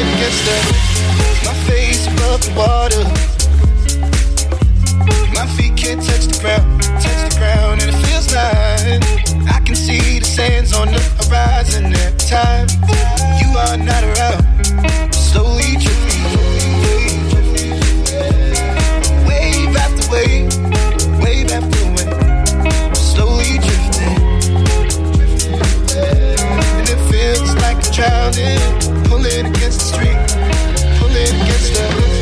pulling against the. My face above the water. My feet can't touch the ground, touch the ground, and it feels like I can see the sands on the horizon every time you are not around. Slowly drifting, wave after wave, wave after wave, slowly drifting, and it feels like I'm drowning, pulling against the street, pulling against the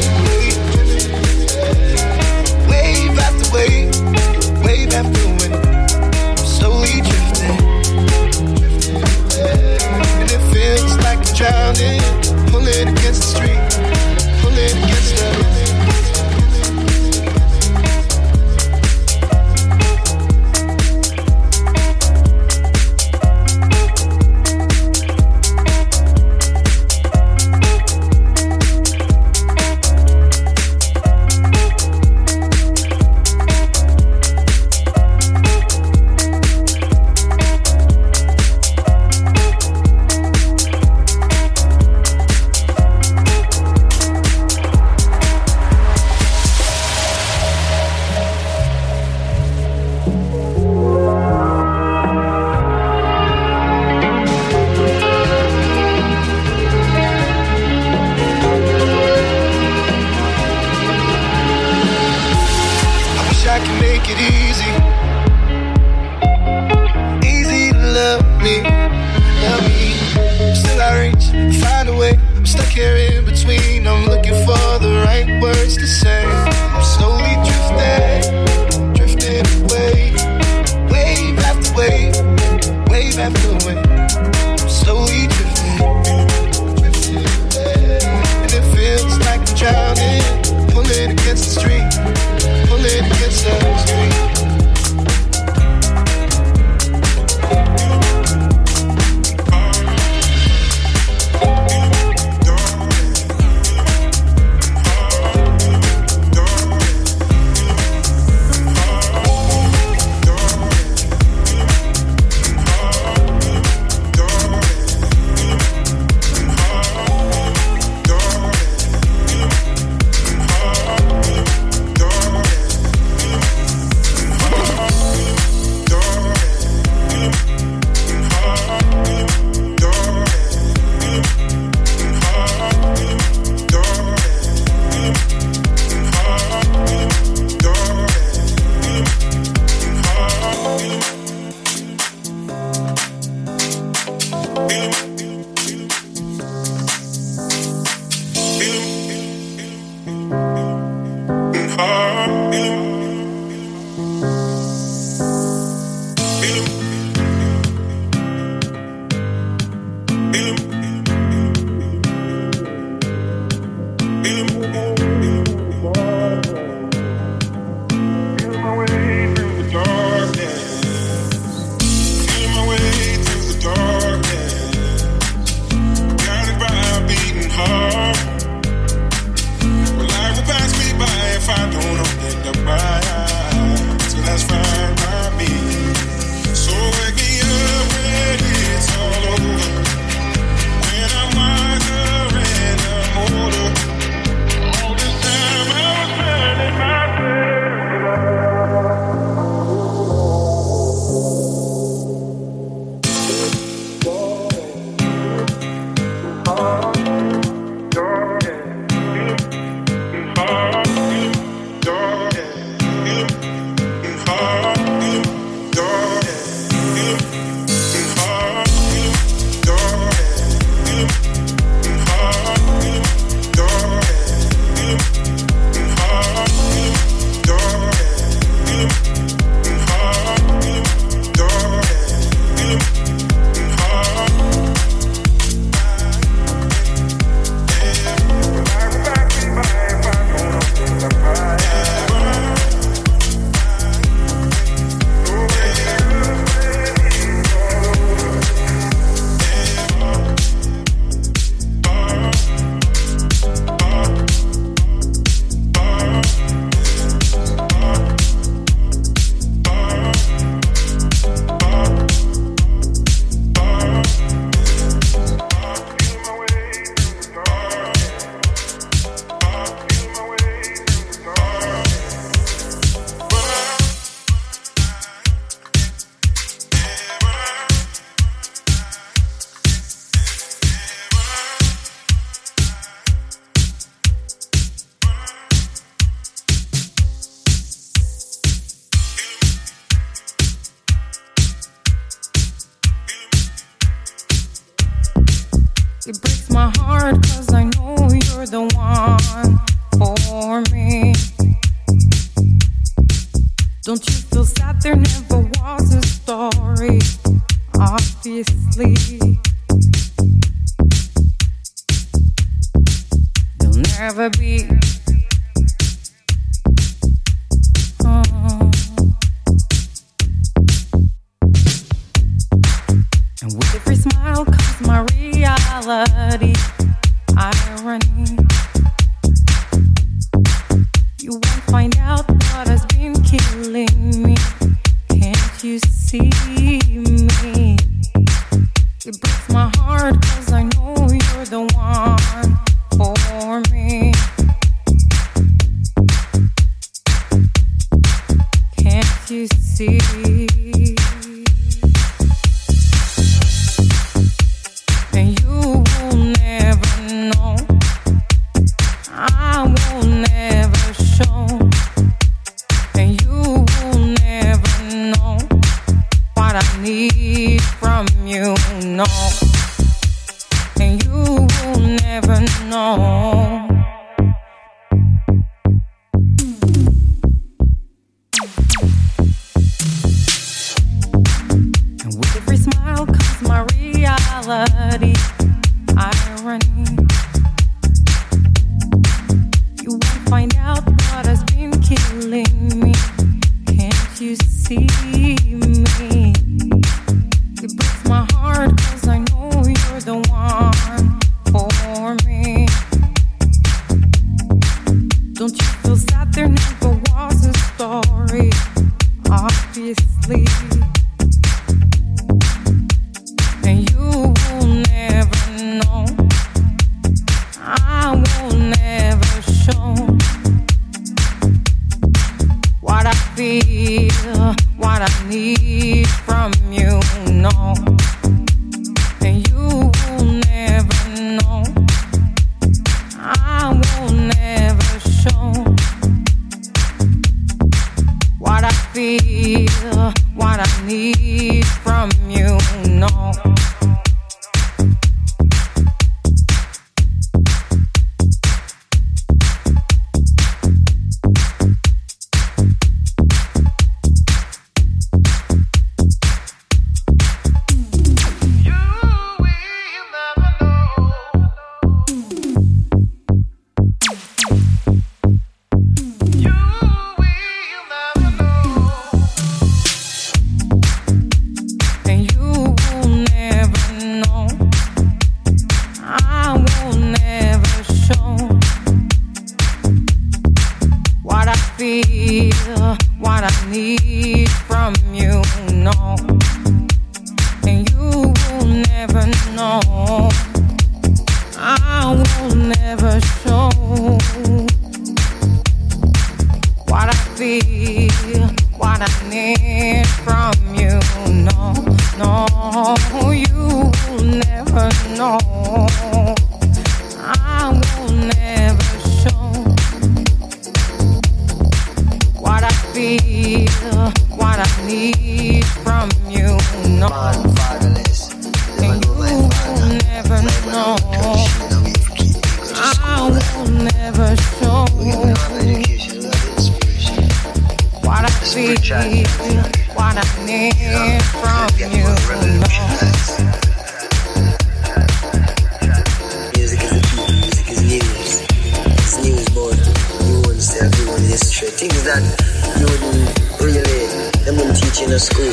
What I need from you. No, you never know. I will never show what I feel, what I need from you. school.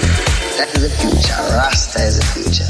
That is the future. Rasta is the future.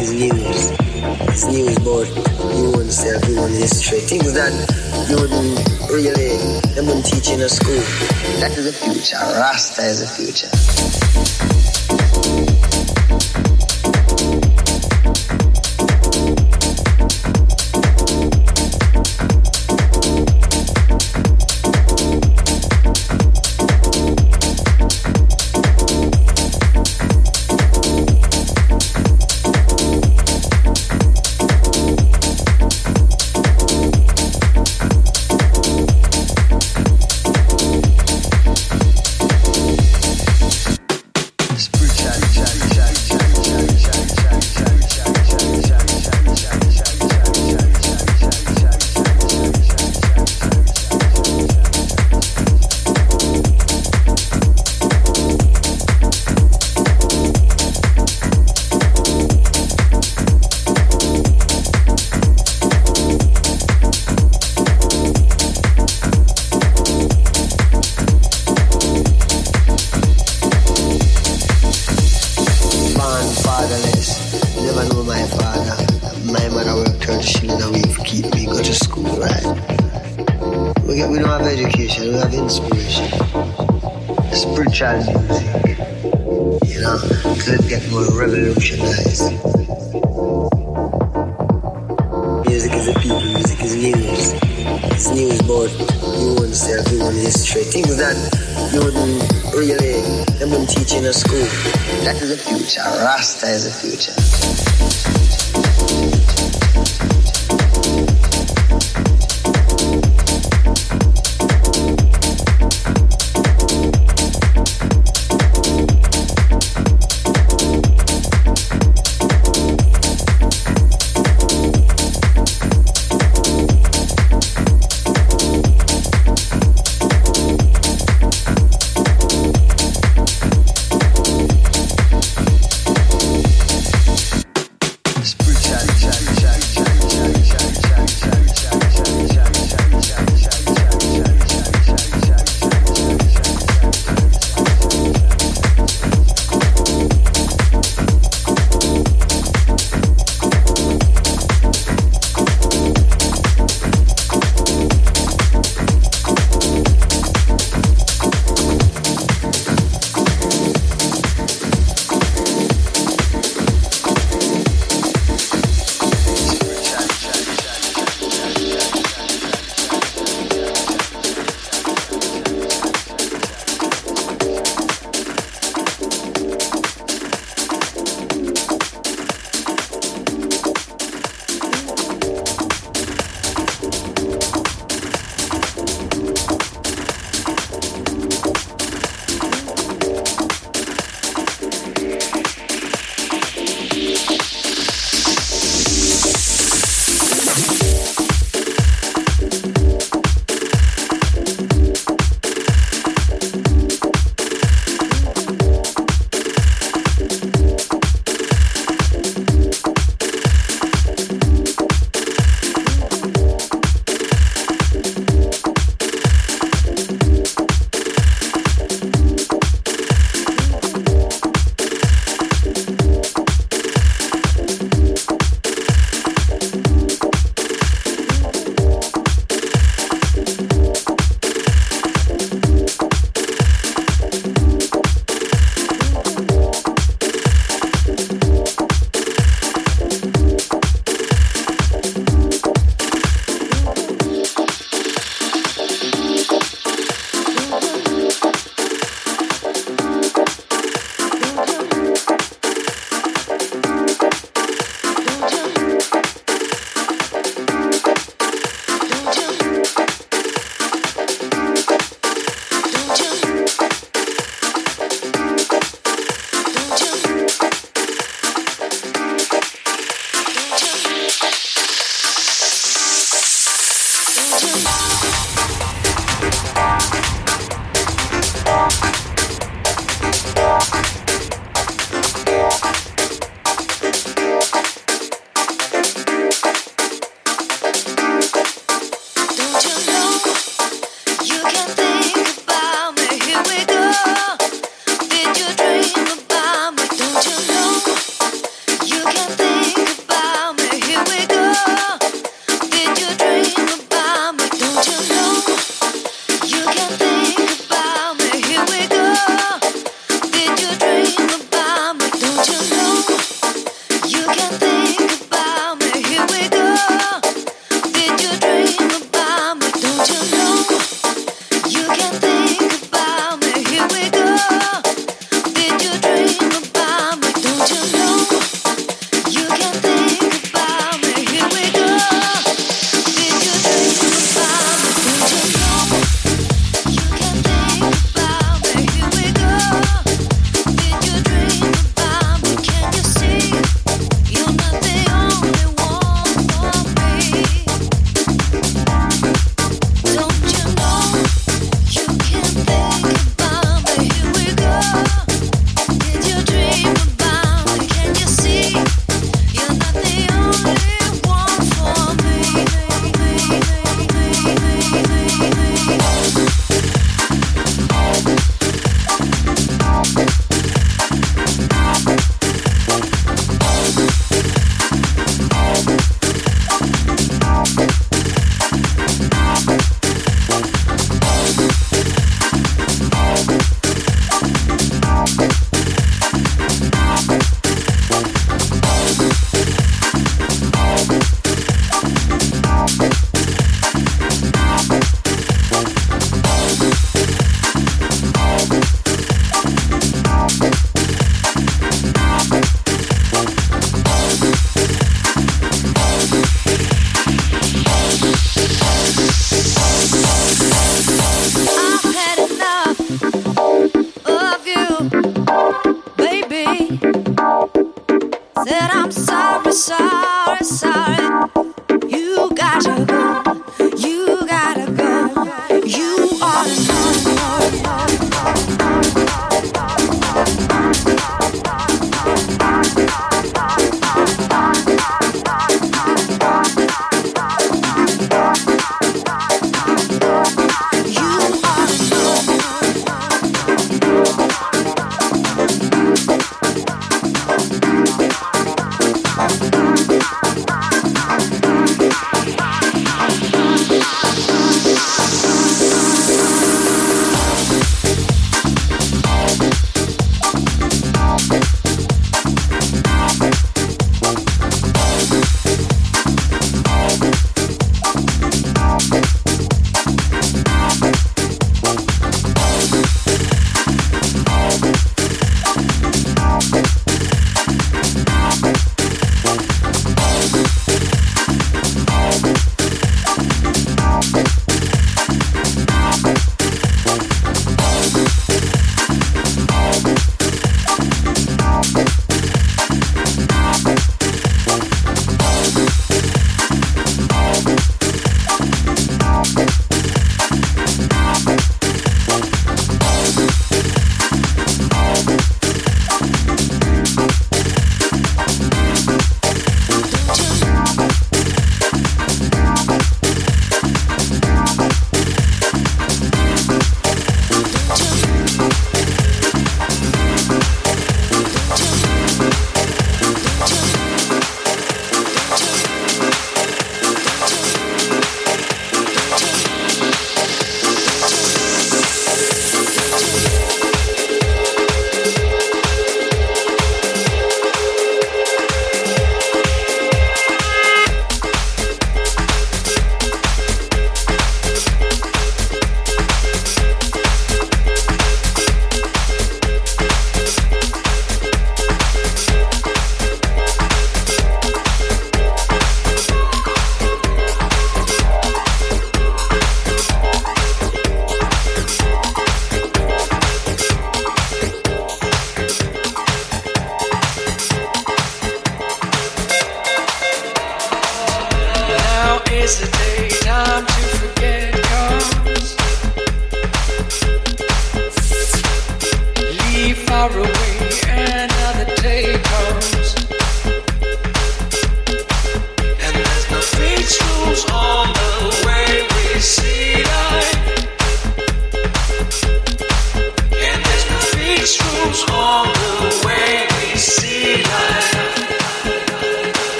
Is news. It's news about you and history. Things that you wouldn't really, wouldn't teach in a school. That is the future. Rasta is the future.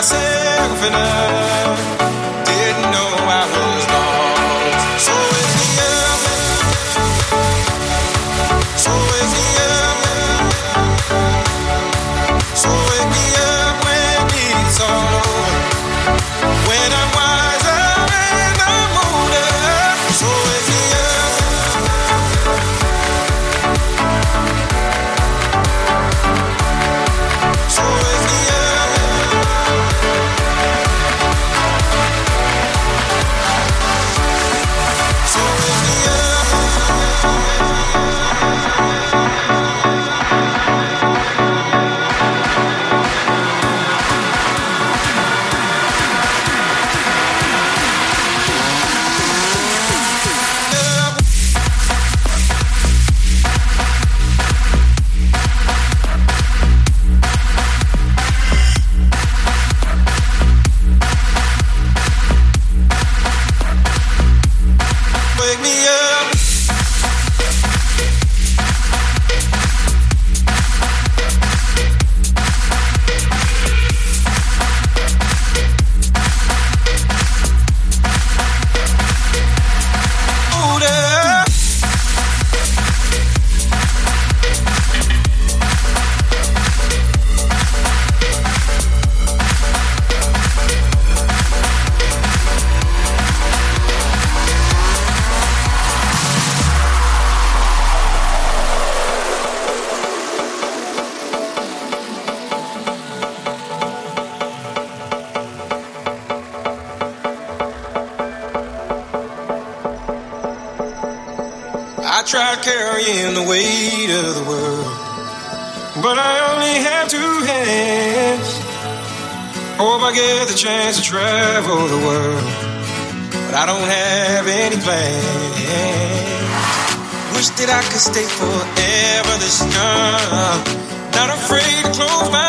myself enough. Finding world, but I. Don't have any plans. Wish that I could stay forever this young. Not afraid to close my